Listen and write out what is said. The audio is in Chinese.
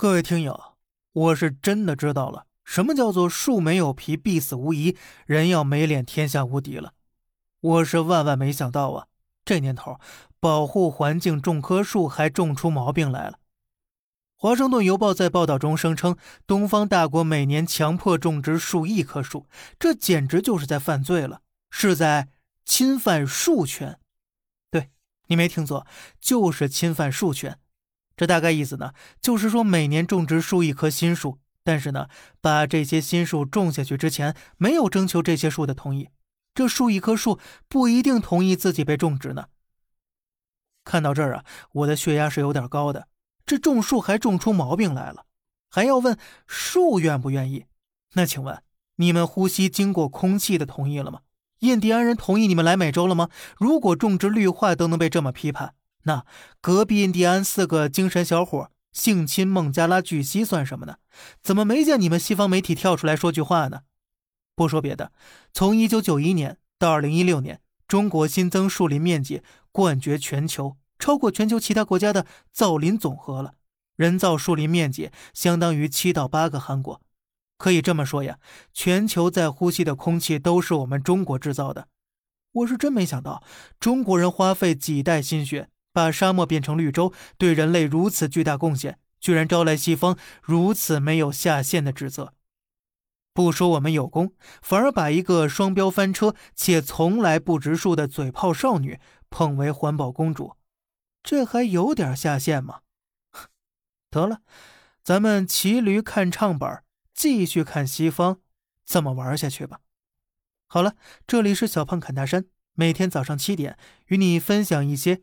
各位听友，我是真的知道了，什么叫做树没有皮必死无疑，人要没脸天下无敌了。我是万万没想到啊，这年头保护环境种棵树还种出毛病来了。华盛顿邮报在报道中声称，东方大国每年强迫种植数亿棵树，这简直就是在犯罪了，是在侵犯树权。对你没听错，就是侵犯树权。这大概意思呢，就是说每年种植数亿棵新树，但是呢，把这些新树种下去之前，没有征求这些树的同意，这数亿棵树不一定同意自己被种植呢。看到这儿啊，我的血压是有点高的。这种树还种出毛病来了，还要问树愿不愿意？那请问你们呼吸经过空气的同意了吗？印第安人同意你们来美洲了吗？如果种植绿化都能被这么批判？那隔壁印第安四个精神小伙性侵孟加拉巨蜥算什么呢？怎么没见你们西方媒体跳出来说句话呢？不说别的，从一九九一年到二零一六年，中国新增树林面积冠绝全球，超过全球其他国家的造林总和了。人造树林面积相当于七到八个韩国。可以这么说呀，全球在呼吸的空气都是我们中国制造的。我是真没想到，中国人花费几代心血。把沙漠变成绿洲，对人类如此巨大贡献，居然招来西方如此没有下限的指责。不说我们有功，反而把一个双标翻车且从来不植树的嘴炮少女捧为环保公主，这还有点下限吗？得了，咱们骑驴看唱本，继续看西方怎么玩下去吧。好了，这里是小胖侃大山，每天早上七点与你分享一些。